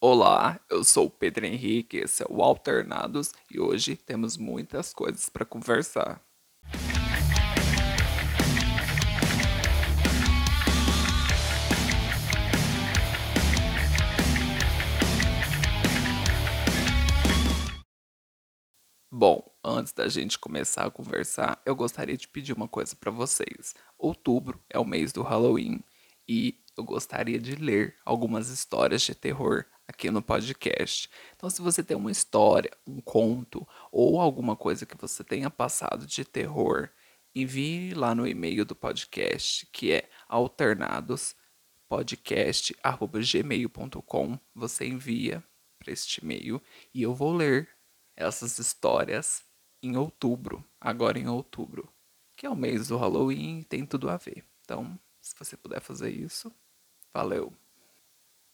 Olá, eu sou o Pedro Henrique, esse é o Alternados e hoje temos muitas coisas para conversar. Bom, antes da gente começar a conversar, eu gostaria de pedir uma coisa para vocês. Outubro é o mês do Halloween e eu gostaria de ler algumas histórias de terror aqui no podcast. Então, se você tem uma história, um conto ou alguma coisa que você tenha passado de terror, envie lá no e-mail do podcast, que é alternadospodcast@gmail.com. Você envia para este e-mail e eu vou ler essas histórias em outubro, agora em outubro, que é o mês do Halloween tem tudo a ver. Então, se você puder fazer isso, valeu.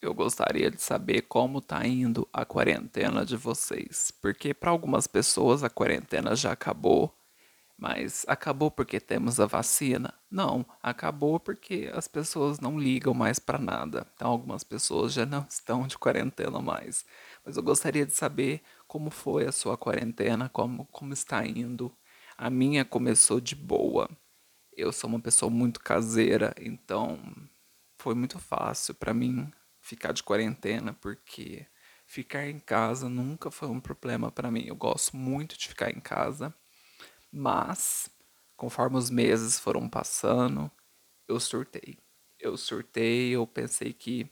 Eu gostaria de saber como tá indo a quarentena de vocês, porque para algumas pessoas a quarentena já acabou, mas acabou porque temos a vacina? Não, acabou porque as pessoas não ligam mais para nada. Então algumas pessoas já não estão de quarentena mais. Mas eu gostaria de saber como foi a sua quarentena, como como está indo. A minha começou de boa. Eu sou uma pessoa muito caseira, então foi muito fácil para mim ficar de quarentena, porque ficar em casa nunca foi um problema para mim. Eu gosto muito de ficar em casa, mas conforme os meses foram passando, eu surtei. Eu surtei, eu pensei que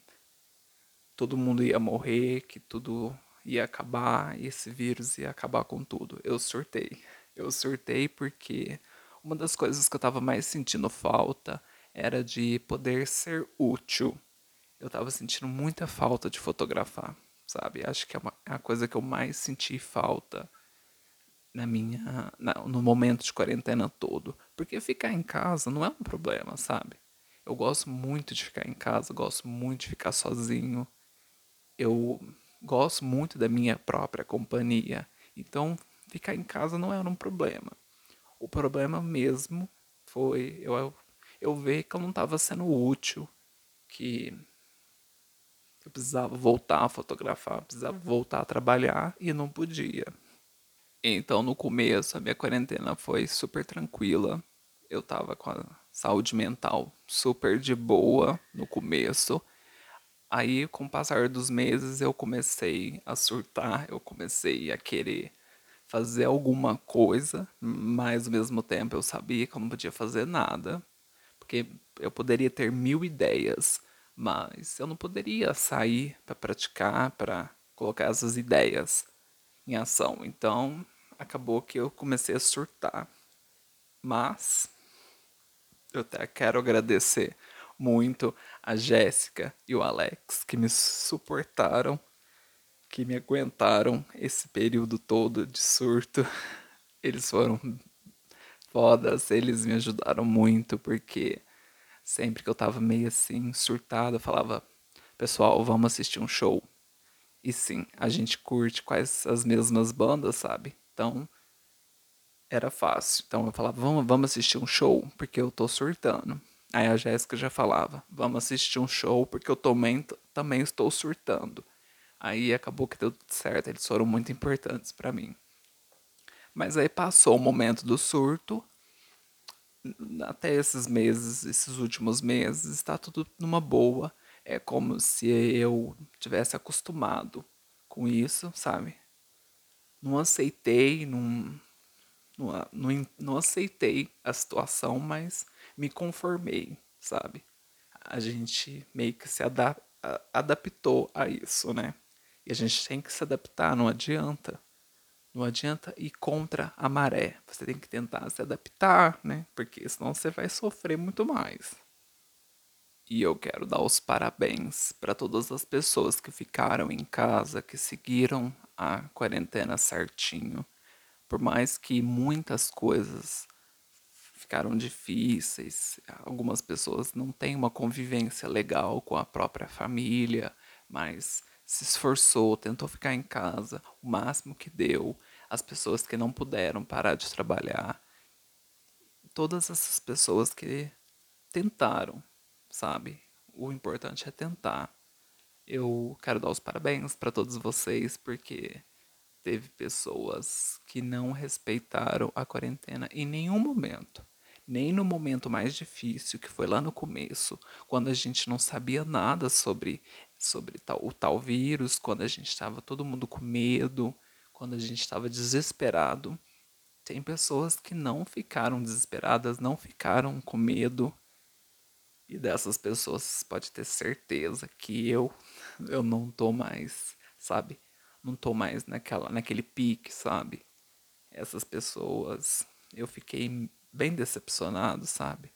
todo mundo ia morrer, que tudo ia acabar, esse vírus ia acabar com tudo. Eu surtei. Eu surtei porque uma das coisas que eu estava mais sentindo falta era de poder ser útil eu tava sentindo muita falta de fotografar, sabe? Acho que é, uma, é a coisa que eu mais senti falta na minha na, no momento de quarentena todo, porque ficar em casa não é um problema, sabe? Eu gosto muito de ficar em casa, gosto muito de ficar sozinho. Eu gosto muito da minha própria companhia. Então, ficar em casa não era um problema. O problema mesmo foi eu eu ver que eu não estava sendo útil, que eu precisava voltar a fotografar, precisava voltar a trabalhar e não podia. Então, no começo, a minha quarentena foi super tranquila. Eu tava com a saúde mental super de boa no começo. Aí, com o passar dos meses, eu comecei a surtar, eu comecei a querer fazer alguma coisa, mas ao mesmo tempo eu sabia que eu não podia fazer nada, porque eu poderia ter mil ideias, mas eu não poderia sair para praticar, para colocar essas ideias em ação. Então acabou que eu comecei a surtar. Mas eu até quero agradecer muito a Jéssica e o Alex que me suportaram, que me aguentaram esse período todo de surto. Eles foram fodas, eles me ajudaram muito porque Sempre que eu tava meio assim, surtado, eu falava, pessoal, vamos assistir um show. E sim, a gente curte quais as mesmas bandas, sabe? Então, era fácil. Então eu falava, vamos, vamos assistir um show, porque eu tô surtando. Aí a Jéssica já falava, vamos assistir um show, porque eu também, também estou surtando. Aí acabou que deu tudo certo, eles foram muito importantes para mim. Mas aí passou o momento do surto, até esses meses, esses últimos meses, está tudo numa boa. É como se eu tivesse acostumado com isso, sabe? Não aceitei, não, não, não, não aceitei a situação, mas me conformei, sabe? A gente meio que se adap adaptou a isso, né? E a gente tem que se adaptar, não adianta. Não adianta ir contra a maré. Você tem que tentar se adaptar, né? Porque senão você vai sofrer muito mais. E eu quero dar os parabéns para todas as pessoas que ficaram em casa, que seguiram a quarentena certinho. Por mais que muitas coisas ficaram difíceis, algumas pessoas não têm uma convivência legal com a própria família, mas se esforçou, tentou ficar em casa o máximo que deu, as pessoas que não puderam parar de trabalhar, todas essas pessoas que tentaram, sabe? O importante é tentar. Eu quero dar os parabéns para todos vocês porque teve pessoas que não respeitaram a quarentena em nenhum momento. Nem no momento mais difícil, que foi lá no começo, quando a gente não sabia nada sobre, sobre tal, o tal vírus, quando a gente estava todo mundo com medo, quando a gente estava desesperado. Tem pessoas que não ficaram desesperadas, não ficaram com medo. E dessas pessoas pode ter certeza que eu eu não tô mais, sabe? Não tô mais naquela naquele pique, sabe? Essas pessoas, eu fiquei bem decepcionado, sabe?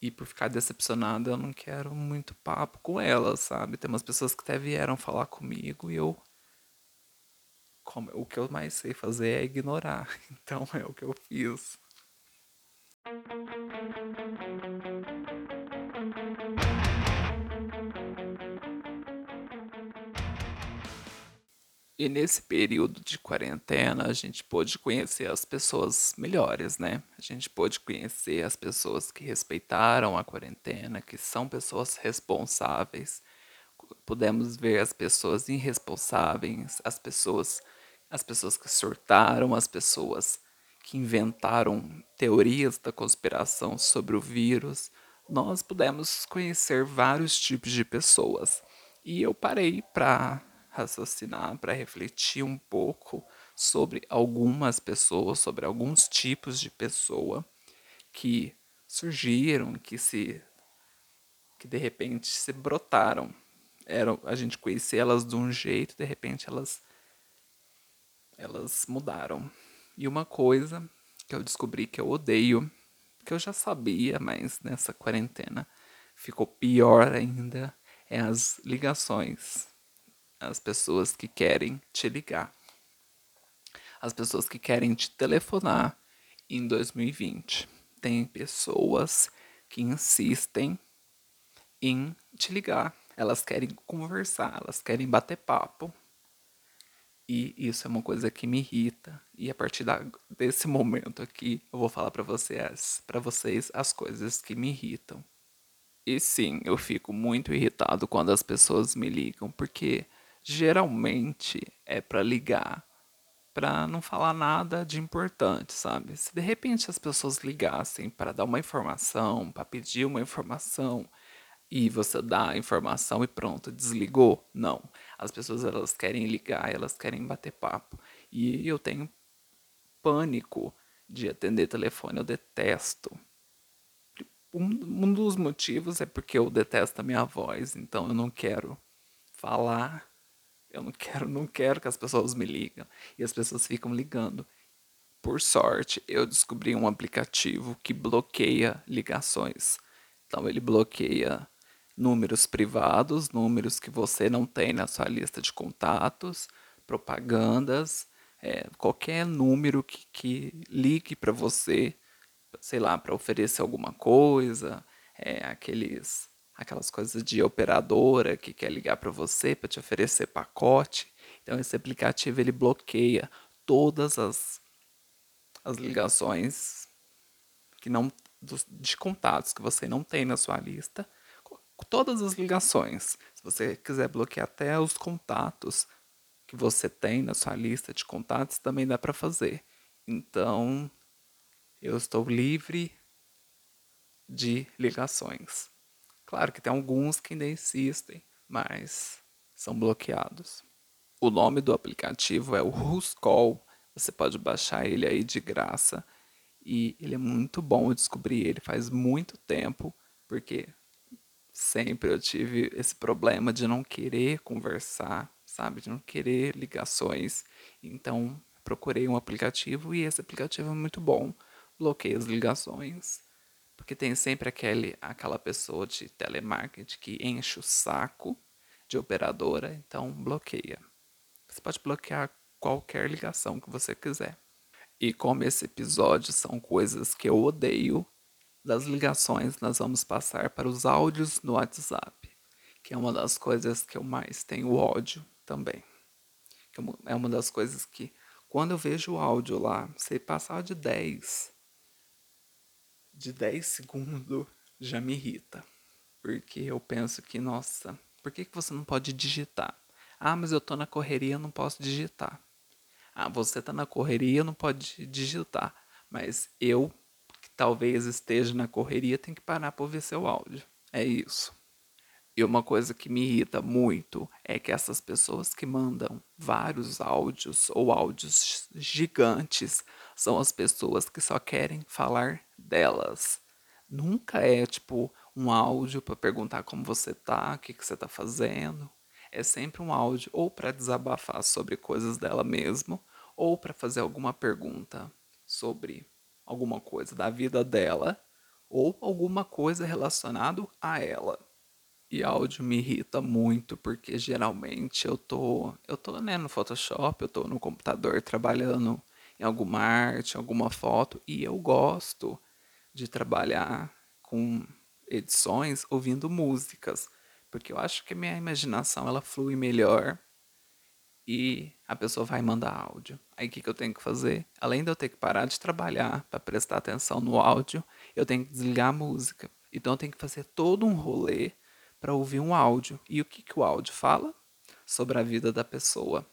E por ficar decepcionado, eu não quero muito papo com elas, sabe? Tem umas pessoas que até vieram falar comigo e eu como, o que eu mais sei fazer é ignorar. Então é o que eu fiz. E nesse período de quarentena, a gente pôde conhecer as pessoas melhores, né? A gente pôde conhecer as pessoas que respeitaram a quarentena, que são pessoas responsáveis. Pudemos ver as pessoas irresponsáveis, as pessoas as pessoas que surtaram, as pessoas que inventaram teorias da conspiração sobre o vírus, nós pudemos conhecer vários tipos de pessoas. E eu parei para raciocinar, para refletir um pouco sobre algumas pessoas, sobre alguns tipos de pessoa que surgiram, que se que de repente se brotaram. Era, a gente conhecia elas de um jeito, de repente elas elas mudaram. E uma coisa que eu descobri que eu odeio, que eu já sabia, mas nessa quarentena ficou pior ainda, é as ligações. As pessoas que querem te ligar. As pessoas que querem te telefonar em 2020. Tem pessoas que insistem em te ligar. Elas querem conversar, elas querem bater papo. E isso é uma coisa que me irrita. E a partir da, desse momento aqui, eu vou falar para vocês, para vocês as coisas que me irritam. E sim, eu fico muito irritado quando as pessoas me ligam, porque geralmente é para ligar para não falar nada de importante, sabe? Se de repente as pessoas ligassem para dar uma informação, para pedir uma informação, e você dá a informação e pronto, desligou? Não. As pessoas elas querem ligar, elas querem bater papo. E eu tenho pânico de atender telefone, eu detesto. Um, um dos motivos é porque eu detesto a minha voz, então eu não quero falar. Eu não quero, não quero que as pessoas me ligam e as pessoas ficam ligando. Por sorte, eu descobri um aplicativo que bloqueia ligações. Então ele bloqueia números privados, números que você não tem na sua lista de contatos, propagandas, é, qualquer número que, que ligue para você, sei lá, para oferecer alguma coisa, é, aqueles, aquelas coisas de operadora que quer ligar para você para te oferecer pacote. Então esse aplicativo ele bloqueia todas as, as ligações que não dos, de contatos que você não tem na sua lista todas as ligações. Se você quiser bloquear até os contatos que você tem na sua lista de contatos, também dá para fazer. Então, eu estou livre de ligações. Claro que tem alguns que ainda insistem, mas são bloqueados. O nome do aplicativo é o Who's Call. Você pode baixar ele aí de graça. E ele é muito bom, eu descobri ele faz muito tempo, porque sempre eu tive esse problema de não querer conversar, sabe? De não querer ligações. Então, procurei um aplicativo e esse aplicativo é muito bom. Bloqueei as ligações. Porque tem sempre aquele, aquela pessoa de telemarketing que enche o saco de operadora, então bloqueia. Você pode bloquear qualquer ligação que você quiser. E como esse episódio são coisas que eu odeio, das ligações, nós vamos passar para os áudios no WhatsApp, que é uma das coisas que eu mais tenho ódio também. É uma das coisas que, quando eu vejo o áudio lá, se passar de 10, de 10 segundos, já me irrita. Porque eu penso que, nossa, Por que, que você não pode digitar? Ah, mas eu tô na correria, não posso digitar. Ah, você tá na correria, não pode digitar. Mas eu, que talvez esteja na correria, tenho que parar para ouvir seu áudio. É isso. E uma coisa que me irrita muito é que essas pessoas que mandam vários áudios ou áudios gigantes são as pessoas que só querem falar delas. Nunca é tipo um áudio para perguntar como você tá, o que, que você tá fazendo. É sempre um áudio ou para desabafar sobre coisas dela mesmo, ou para fazer alguma pergunta sobre alguma coisa da vida dela, ou alguma coisa relacionada a ela. E áudio me irrita muito porque geralmente eu tô, eu tô né, no Photoshop, eu tô no computador trabalhando em alguma arte, alguma foto e eu gosto de trabalhar com edições ouvindo músicas, porque eu acho que minha imaginação ela flui melhor e a pessoa vai mandar áudio. Aí o que, que eu tenho que fazer? Além de eu ter que parar de trabalhar para prestar atenção no áudio, eu tenho que desligar a música. Então eu tenho que fazer todo um rolê para ouvir um áudio. E o que, que o áudio fala? Sobre a vida da pessoa.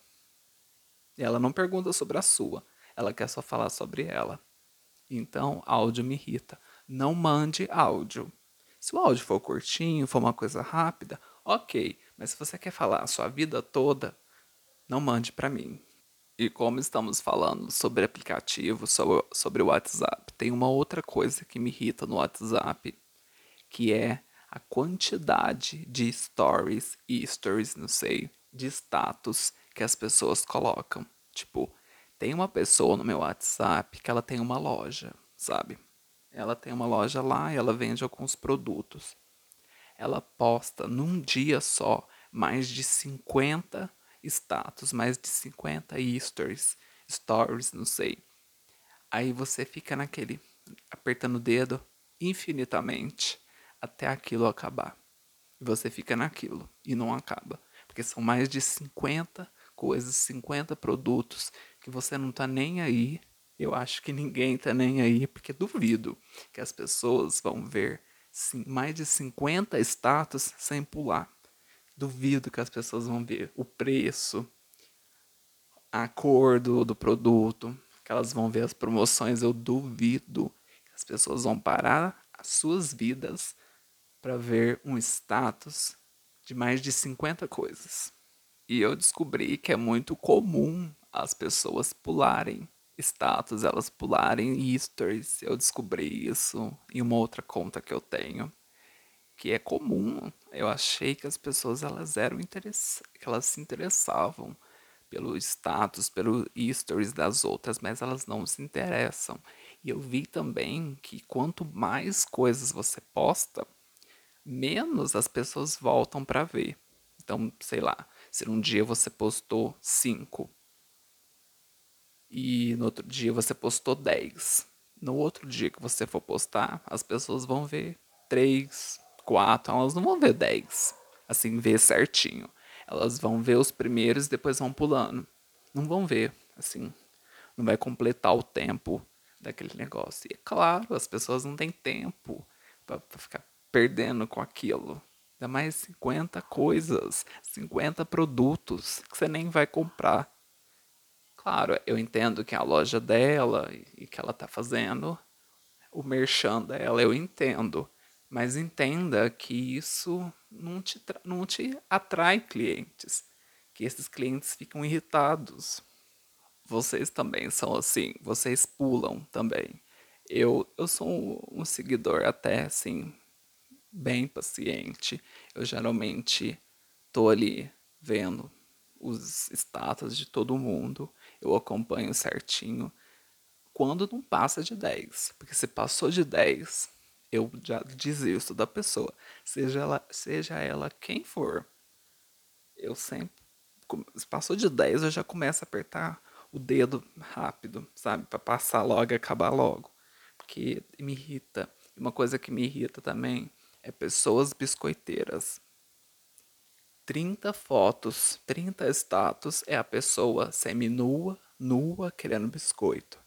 E ela não pergunta sobre a sua, ela quer só falar sobre ela. Então, áudio me irrita. Não mande áudio. Se o áudio for curtinho, for uma coisa rápida, ok. Mas se você quer falar a sua vida toda, não mande para mim. E como estamos falando sobre aplicativo, sobre o WhatsApp, tem uma outra coisa que me irrita no WhatsApp, que é a quantidade de stories e stories, não sei, de status que as pessoas colocam. Tipo, tem uma pessoa no meu WhatsApp que ela tem uma loja, sabe? Ela tem uma loja lá e ela vende alguns produtos. Ela posta num dia só mais de 50 status, mais de 50 stories, stories, não sei. Aí você fica naquele apertando o dedo infinitamente até aquilo acabar. E você fica naquilo e não acaba. Porque são mais de 50 coisas, 50 produtos que você não tá nem aí. Eu acho que ninguém tá nem aí, porque duvido que as pessoas vão ver sim, mais de 50 status sem pular. Duvido que as pessoas vão ver o preço, a cor do, do produto, que elas vão ver as promoções. Eu duvido que as pessoas vão parar as suas vidas para ver um status de mais de 50 coisas. E eu descobri que é muito comum as pessoas pularem status, elas pularem stories. Eu descobri isso em uma outra conta que eu tenho, que é comum. Eu achei que as pessoas elas eram interess... que elas se interessavam pelo status, pelo stories das outras, mas elas não se interessam. E eu vi também que quanto mais coisas você posta, menos as pessoas voltam para ver. Então, sei lá, se um dia você postou 5 e no outro dia você postou 10. No outro dia que você for postar, as pessoas vão ver 3, 4, elas não vão ver 10, assim, ver certinho. Elas vão ver os primeiros e depois vão pulando. Não vão ver, assim, não vai completar o tempo daquele negócio. E é claro, as pessoas não têm tempo para ficar perdendo com aquilo. Ainda mais 50 coisas, 50 produtos que você nem vai comprar. Claro, eu entendo que a loja dela e que ela está fazendo o merchan dela, eu entendo. Mas entenda que isso não te, não te atrai clientes. Que esses clientes ficam irritados. Vocês também são assim, vocês pulam também. Eu, eu sou um, um seguidor até assim bem paciente. Eu geralmente tô ali vendo os status de todo mundo, eu acompanho certinho. Quando não passa de 10, porque se passou de 10, eu já desisto da pessoa, seja ela, seja ela quem for. Eu sempre se passou de 10, eu já começo a apertar o dedo rápido, sabe, para passar logo e acabar logo, porque me irrita. Uma coisa que me irrita também é pessoas biscoiteiras. 30 fotos, 30 status é a pessoa seminua, nua, querendo biscoito.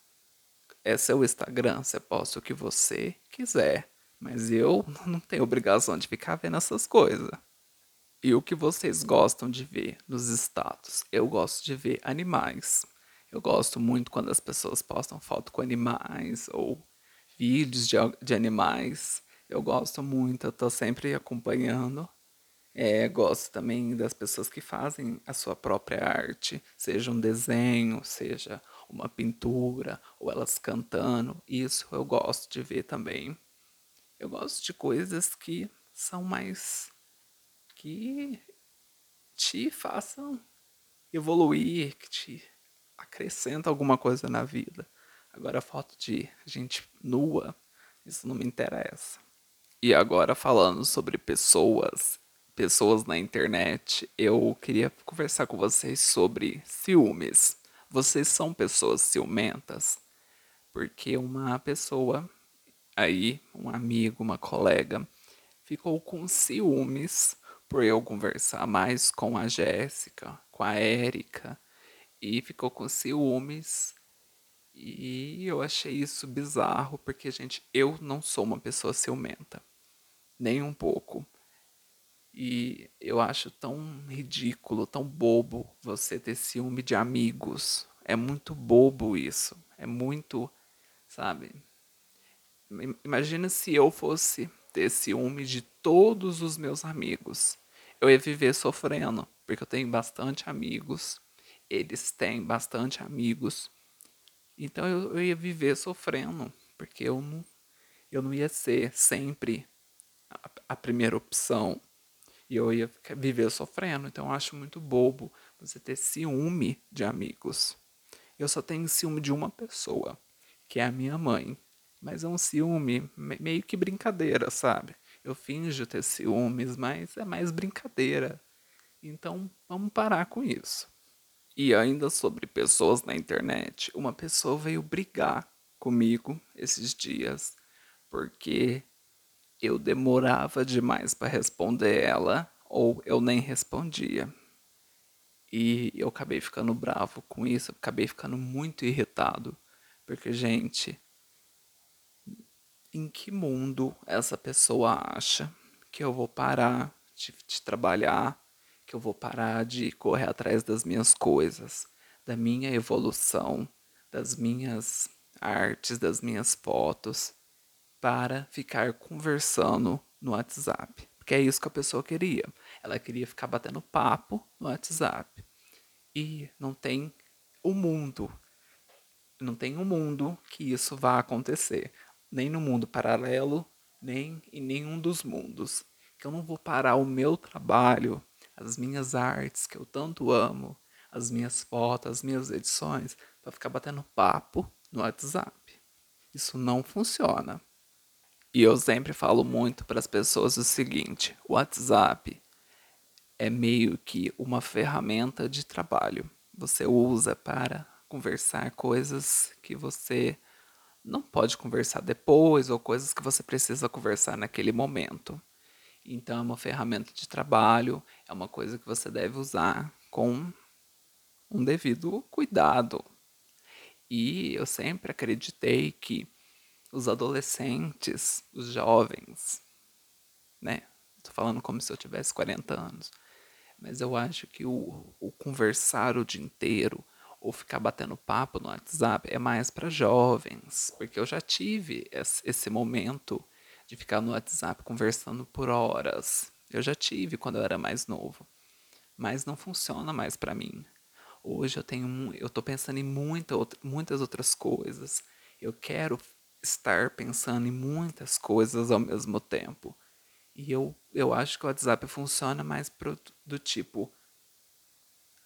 Esse é o Instagram, você posta o que você quiser. Mas eu não tenho obrigação de ficar vendo essas coisas. E o que vocês gostam de ver nos status? Eu gosto de ver animais. Eu gosto muito quando as pessoas postam foto com animais ou vídeos de, de animais. Eu gosto muito, eu tô sempre acompanhando. É, gosto também das pessoas que fazem a sua própria arte, seja um desenho, seja uma pintura, ou elas cantando. Isso eu gosto de ver também. Eu gosto de coisas que são mais. que te façam evoluir, que te acrescentam alguma coisa na vida. Agora, foto de gente nua, isso não me interessa. E agora, falando sobre pessoas, pessoas na internet, eu queria conversar com vocês sobre ciúmes. Vocês são pessoas ciumentas? Porque uma pessoa aí, um amigo, uma colega, ficou com ciúmes por eu conversar mais com a Jéssica, com a Érica, e ficou com ciúmes e eu achei isso bizarro, porque, gente, eu não sou uma pessoa ciumenta. Nem um pouco. E eu acho tão ridículo, tão bobo você ter ciúme de amigos. É muito bobo isso. É muito, sabe? Imagina se eu fosse ter ciúme de todos os meus amigos. Eu ia viver sofrendo, porque eu tenho bastante amigos. Eles têm bastante amigos. Então eu, eu ia viver sofrendo, porque eu não, eu não ia ser sempre a, a primeira opção. E eu ia viver sofrendo. Então eu acho muito bobo você ter ciúme de amigos. Eu só tenho ciúme de uma pessoa, que é a minha mãe. Mas é um ciúme meio que brincadeira, sabe? Eu finjo ter ciúmes, mas é mais brincadeira. Então vamos parar com isso. E ainda sobre pessoas na internet, uma pessoa veio brigar comigo esses dias porque eu demorava demais para responder ela ou eu nem respondia. E eu acabei ficando bravo com isso, acabei ficando muito irritado, porque gente, em que mundo essa pessoa acha que eu vou parar de, de trabalhar que eu vou parar de correr atrás das minhas coisas, da minha evolução, das minhas artes, das minhas fotos, para ficar conversando no WhatsApp. Porque é isso que a pessoa queria. Ela queria ficar batendo papo no WhatsApp. E não tem o mundo, não tem um mundo que isso vá acontecer. Nem no mundo paralelo, nem em nenhum dos mundos. Que eu não vou parar o meu trabalho as minhas artes que eu tanto amo, as minhas fotos, as minhas edições, para ficar batendo papo no WhatsApp. Isso não funciona. E eu sempre falo muito para as pessoas o seguinte: o WhatsApp é meio que uma ferramenta de trabalho. Você usa para conversar coisas que você não pode conversar depois ou coisas que você precisa conversar naquele momento. Então, é uma ferramenta de trabalho, é uma coisa que você deve usar com um devido cuidado. E eu sempre acreditei que os adolescentes, os jovens, né? Tô falando como se eu tivesse 40 anos. Mas eu acho que o, o conversar o dia inteiro ou ficar batendo papo no WhatsApp é mais para jovens, porque eu já tive esse momento de ficar no WhatsApp conversando por horas. Eu já tive quando eu era mais novo, mas não funciona mais para mim. Hoje eu tenho, eu tô pensando em muita, muitas outras coisas. Eu quero estar pensando em muitas coisas ao mesmo tempo. E eu, eu acho que o WhatsApp funciona mais pro, do tipo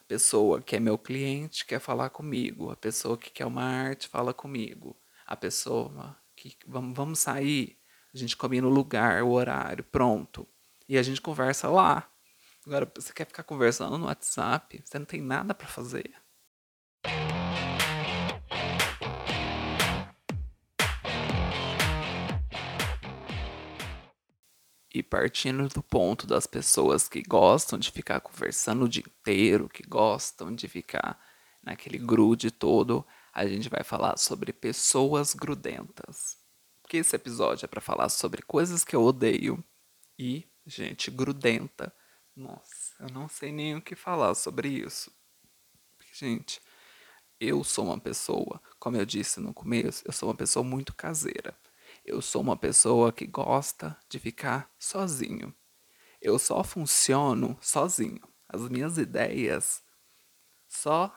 a pessoa que é meu cliente quer falar comigo, a pessoa que quer uma arte fala comigo, a pessoa que vamos, vamos sair, a gente combina o lugar, o horário, pronto. E a gente conversa lá. Agora, você quer ficar conversando no WhatsApp? Você não tem nada para fazer. E partindo do ponto das pessoas que gostam de ficar conversando o dia inteiro, que gostam de ficar naquele grude todo, a gente vai falar sobre pessoas grudentas que esse episódio é para falar sobre coisas que eu odeio e gente grudenta Nossa, eu não sei nem o que falar sobre isso. Gente, eu sou uma pessoa, como eu disse no começo, eu sou uma pessoa muito caseira. Eu sou uma pessoa que gosta de ficar sozinho. Eu só funciono sozinho. As minhas ideias só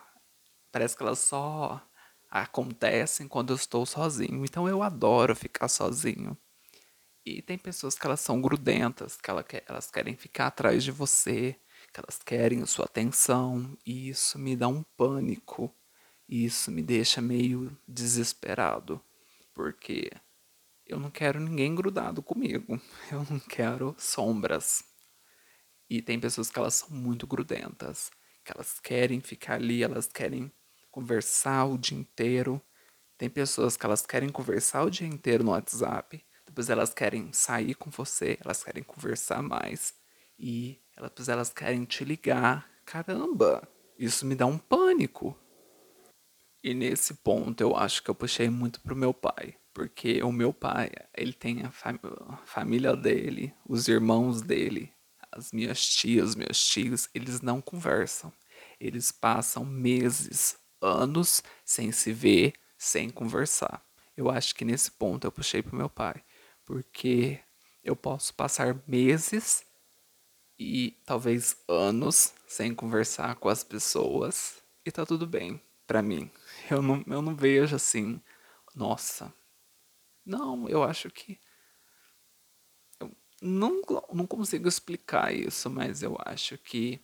parece que elas só acontecem quando eu estou sozinho. Então eu adoro ficar sozinho. E tem pessoas que elas são grudentas, que elas querem ficar atrás de você, que elas querem a sua atenção, e isso me dá um pânico. Isso me deixa meio desesperado, porque eu não quero ninguém grudado comigo. Eu não quero sombras. E tem pessoas que elas são muito grudentas, que elas querem ficar ali, elas querem conversar o dia inteiro. Tem pessoas que elas querem conversar o dia inteiro no WhatsApp, depois elas querem sair com você, elas querem conversar mais e depois elas querem te ligar. Caramba, isso me dá um pânico. E nesse ponto eu acho que eu puxei muito pro meu pai, porque o meu pai, ele tem a fam família dele, os irmãos dele, as minhas tias, meus tios, eles não conversam. Eles passam meses, anos sem se ver, sem conversar. Eu acho que nesse ponto eu puxei pro meu pai, porque eu posso passar meses e talvez anos sem conversar com as pessoas e tá tudo bem para mim. Eu não, eu não vejo assim, nossa. Não, eu acho que eu não, não consigo explicar isso, mas eu acho que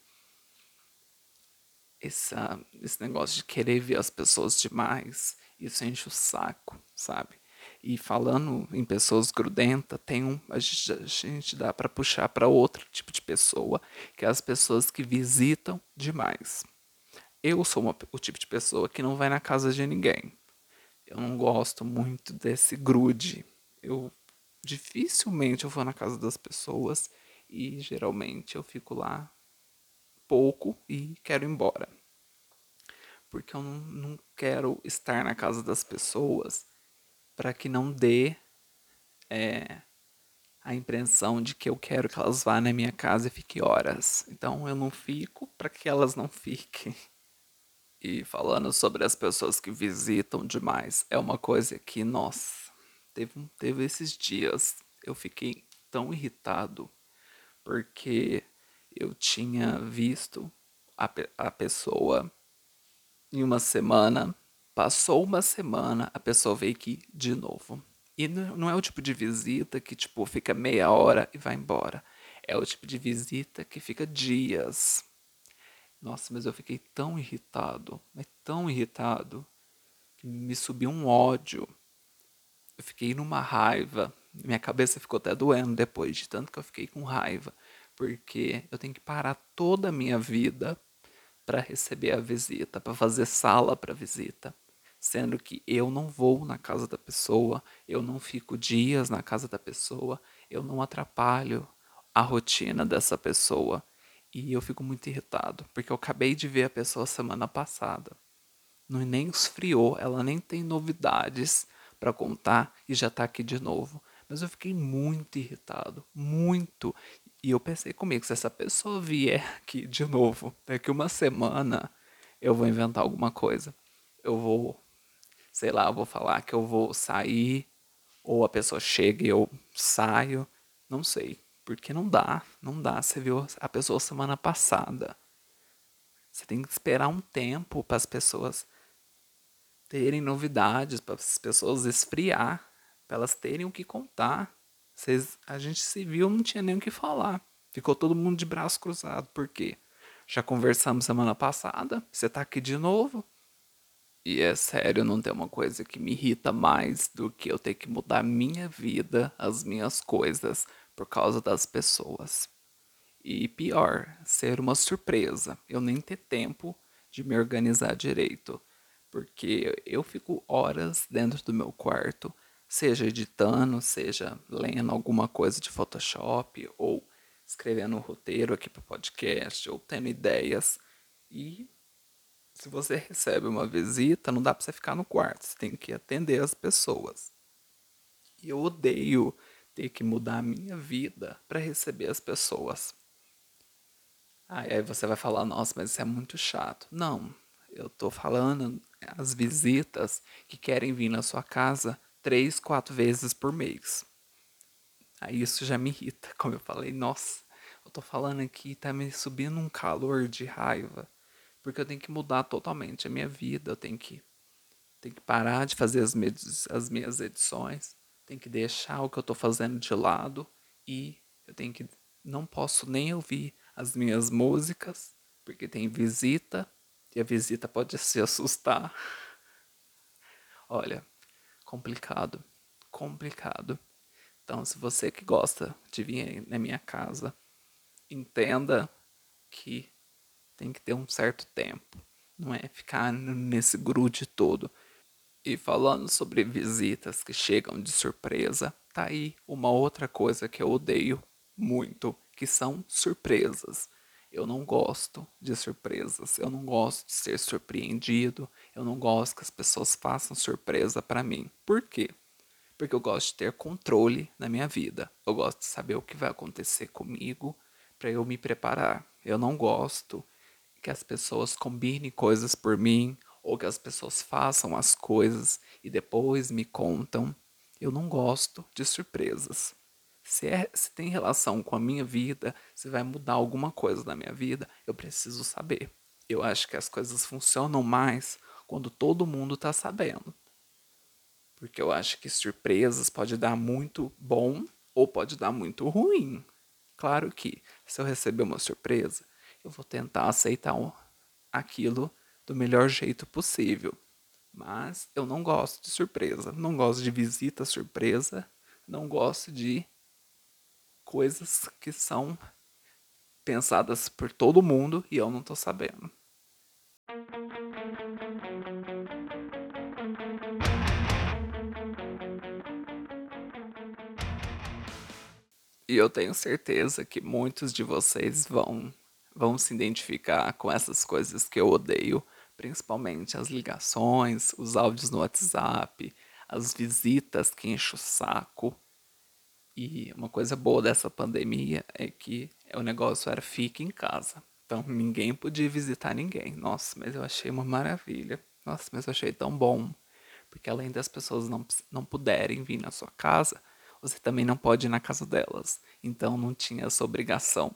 essa, esse negócio de querer ver as pessoas demais, isso enche o saco, sabe? E falando em pessoas grudentas, tem um, a gente, a gente dá para puxar para outro tipo de pessoa, que é as pessoas que visitam demais. Eu sou uma, o tipo de pessoa que não vai na casa de ninguém. Eu não gosto muito desse grude. Eu dificilmente eu vou na casa das pessoas e geralmente eu fico lá pouco e quero ir embora. Porque eu não, não quero estar na casa das pessoas para que não dê é, a impressão de que eu quero que elas vá na minha casa e fiquem horas. Então eu não fico para que elas não fiquem. E falando sobre as pessoas que visitam demais, é uma coisa que, nossa, teve, teve esses dias, eu fiquei tão irritado, porque eu tinha visto a, a pessoa em uma semana, passou uma semana, a pessoa veio aqui de novo. E não é o tipo de visita que, tipo, fica meia hora e vai embora. É o tipo de visita que fica dias, nossa, mas eu fiquei tão irritado, mas tão irritado, que me subiu um ódio. Eu fiquei numa raiva. Minha cabeça ficou até doendo depois de tanto que eu fiquei com raiva, porque eu tenho que parar toda a minha vida para receber a visita, para fazer sala para visita, sendo que eu não vou na casa da pessoa, eu não fico dias na casa da pessoa, eu não atrapalho a rotina dessa pessoa. E eu fico muito irritado, porque eu acabei de ver a pessoa semana passada. Não nem esfriou, ela nem tem novidades para contar e já tá aqui de novo. Mas eu fiquei muito irritado, muito. E eu pensei comigo, se essa pessoa vier aqui de novo, daqui uma semana, eu vou inventar alguma coisa. Eu vou, sei lá, eu vou falar que eu vou sair, ou a pessoa chega e eu saio, não sei. Porque não dá, não dá. Você viu a pessoa semana passada. Você tem que esperar um tempo para as pessoas terem novidades, para as pessoas esfriar, para elas terem o que contar. Vocês, a gente se viu, não tinha nem o que falar. Ficou todo mundo de braço cruzado. Por quê? Já conversamos semana passada, você tá aqui de novo. E é sério, não tem uma coisa que me irrita mais do que eu ter que mudar minha vida, as minhas coisas, por causa das pessoas. E pior, ser uma surpresa, eu nem ter tempo de me organizar direito, porque eu fico horas dentro do meu quarto, seja editando, seja lendo alguma coisa de Photoshop, ou escrevendo um roteiro aqui para podcast, ou tendo ideias. E se você recebe uma visita, não dá para você ficar no quarto, você tem que atender as pessoas. E eu odeio ter que mudar a minha vida para receber as pessoas. Aí você vai falar, nossa, mas isso é muito chato. Não, eu tô falando as visitas que querem vir na sua casa três, quatro vezes por mês. Aí isso já me irrita, como eu falei, nossa, eu tô falando aqui, tá me subindo um calor de raiva, porque eu tenho que mudar totalmente a minha vida, eu tenho que, tenho que parar de fazer as, as minhas edições, tenho que deixar o que eu tô fazendo de lado e eu tenho que, não posso nem ouvir as minhas músicas, porque tem visita e a visita pode se assustar. Olha, complicado, complicado. Então, se você que gosta de vir na minha casa, entenda que tem que ter um certo tempo, não é ficar nesse grude todo. E falando sobre visitas que chegam de surpresa, tá aí uma outra coisa que eu odeio muito, que são surpresas. Eu não gosto de surpresas, eu não gosto de ser surpreendido, eu não gosto que as pessoas façam surpresa para mim. Por quê? Porque eu gosto de ter controle na minha vida. Eu gosto de saber o que vai acontecer comigo para eu me preparar. Eu não gosto que as pessoas combinem coisas por mim ou que as pessoas façam as coisas e depois me contam. Eu não gosto de surpresas se, é, se tem relação com a minha vida, se vai mudar alguma coisa na minha vida, eu preciso saber. Eu acho que as coisas funcionam mais quando todo mundo está sabendo. Porque eu acho que surpresas pode dar muito bom ou pode dar muito ruim. Claro que se eu receber uma surpresa, eu vou tentar aceitar aquilo do melhor jeito possível. Mas eu não gosto de surpresa, não gosto de visita surpresa, não gosto de coisas que são pensadas por todo mundo e eu não tô sabendo. E eu tenho certeza que muitos de vocês vão vão se identificar com essas coisas que eu odeio, principalmente as ligações, os áudios no WhatsApp, as visitas que enchem o saco, e uma coisa boa dessa pandemia é que o negócio era fique em casa. Então ninguém podia visitar ninguém. Nossa, mas eu achei uma maravilha. Nossa, mas eu achei tão bom. Porque além das pessoas não, não puderem vir na sua casa, você também não pode ir na casa delas. Então não tinha essa obrigação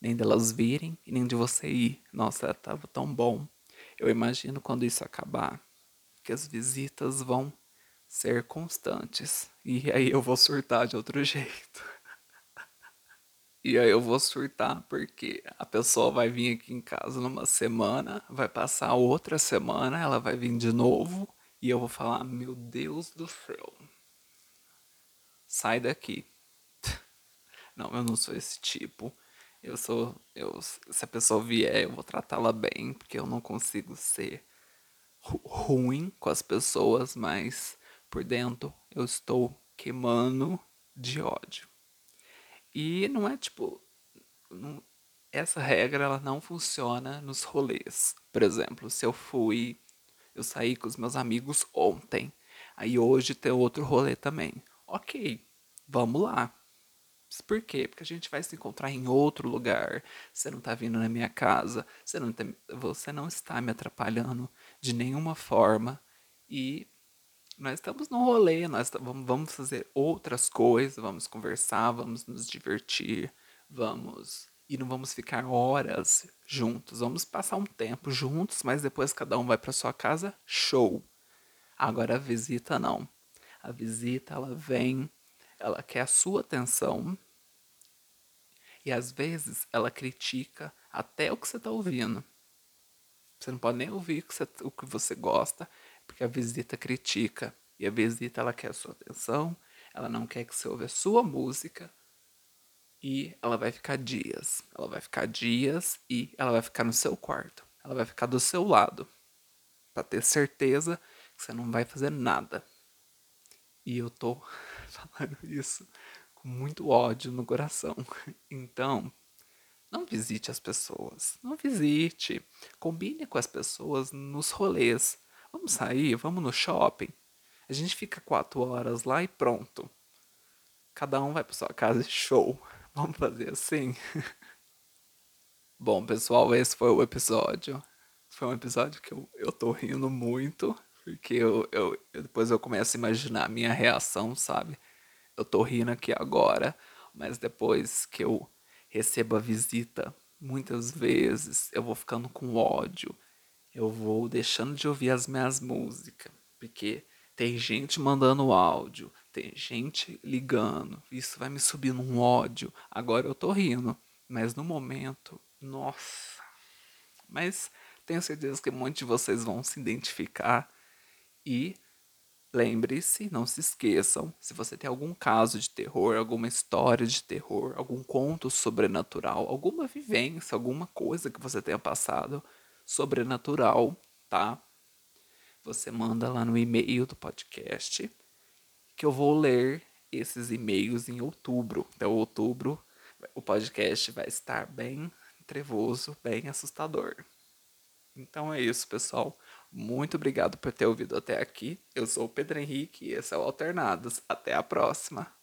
nem delas virem e nem de você ir. Nossa, tava tão bom. Eu imagino quando isso acabar, que as visitas vão ser constantes. E aí eu vou surtar de outro jeito. E aí eu vou surtar porque a pessoa vai vir aqui em casa numa semana, vai passar outra semana, ela vai vir de novo e eu vou falar: "Meu Deus do céu. Sai daqui". Não, eu não sou esse tipo. Eu sou, eu, se a pessoa vier, eu vou tratá-la bem, porque eu não consigo ser ruim com as pessoas, mas por dentro eu estou queimando de ódio. E não é tipo. Não, essa regra ela não funciona nos rolês. Por exemplo, se eu fui. Eu saí com os meus amigos ontem. Aí hoje tem outro rolê também. Ok, vamos lá. Por quê? Porque a gente vai se encontrar em outro lugar. Você não está vindo na minha casa. Você não, tem, você não está me atrapalhando de nenhuma forma. E nós estamos no rolê, nós vamos fazer outras coisas, vamos conversar, vamos nos divertir, vamos. E não vamos ficar horas juntos, vamos passar um tempo juntos, mas depois cada um vai para sua casa, show. Agora a visita não. A visita ela vem, ela quer a sua atenção e às vezes ela critica até o que você está ouvindo. Você não pode nem ouvir o que você, o que você gosta, porque a visita critica. E a visita ela quer a sua atenção, ela não quer que você ouça a sua música. E ela vai ficar dias. Ela vai ficar dias e ela vai ficar no seu quarto. Ela vai ficar do seu lado. para ter certeza que você não vai fazer nada. E eu tô falando isso com muito ódio no coração. Então, não visite as pessoas. Não visite. Combine com as pessoas nos rolês. Vamos sair, vamos no shopping. A gente fica quatro horas lá e pronto. Cada um vai para sua casa e show. Vamos fazer assim? Bom, pessoal, esse foi o episódio. Foi um episódio que eu, eu tô rindo muito, porque eu, eu, eu depois eu começo a imaginar a minha reação, sabe? Eu tô rindo aqui agora, mas depois que eu recebo a visita, muitas vezes eu vou ficando com ódio. Eu vou deixando de ouvir as minhas músicas, porque tem gente mandando áudio, tem gente ligando. Isso vai me subindo um ódio. Agora eu tô rindo, mas no momento, nossa. Mas tenho certeza que muitos de vocês vão se identificar e lembre-se, não se esqueçam, se você tem algum caso de terror, alguma história de terror, algum conto sobrenatural, alguma vivência, alguma coisa que você tenha passado sobrenatural, tá? Você manda lá no e-mail do podcast que eu vou ler esses e-mails em outubro. Então, outubro, o podcast vai estar bem trevoso, bem assustador. Então é isso, pessoal. Muito obrigado por ter ouvido até aqui. Eu sou o Pedro Henrique e esse é o Alternados. Até a próxima.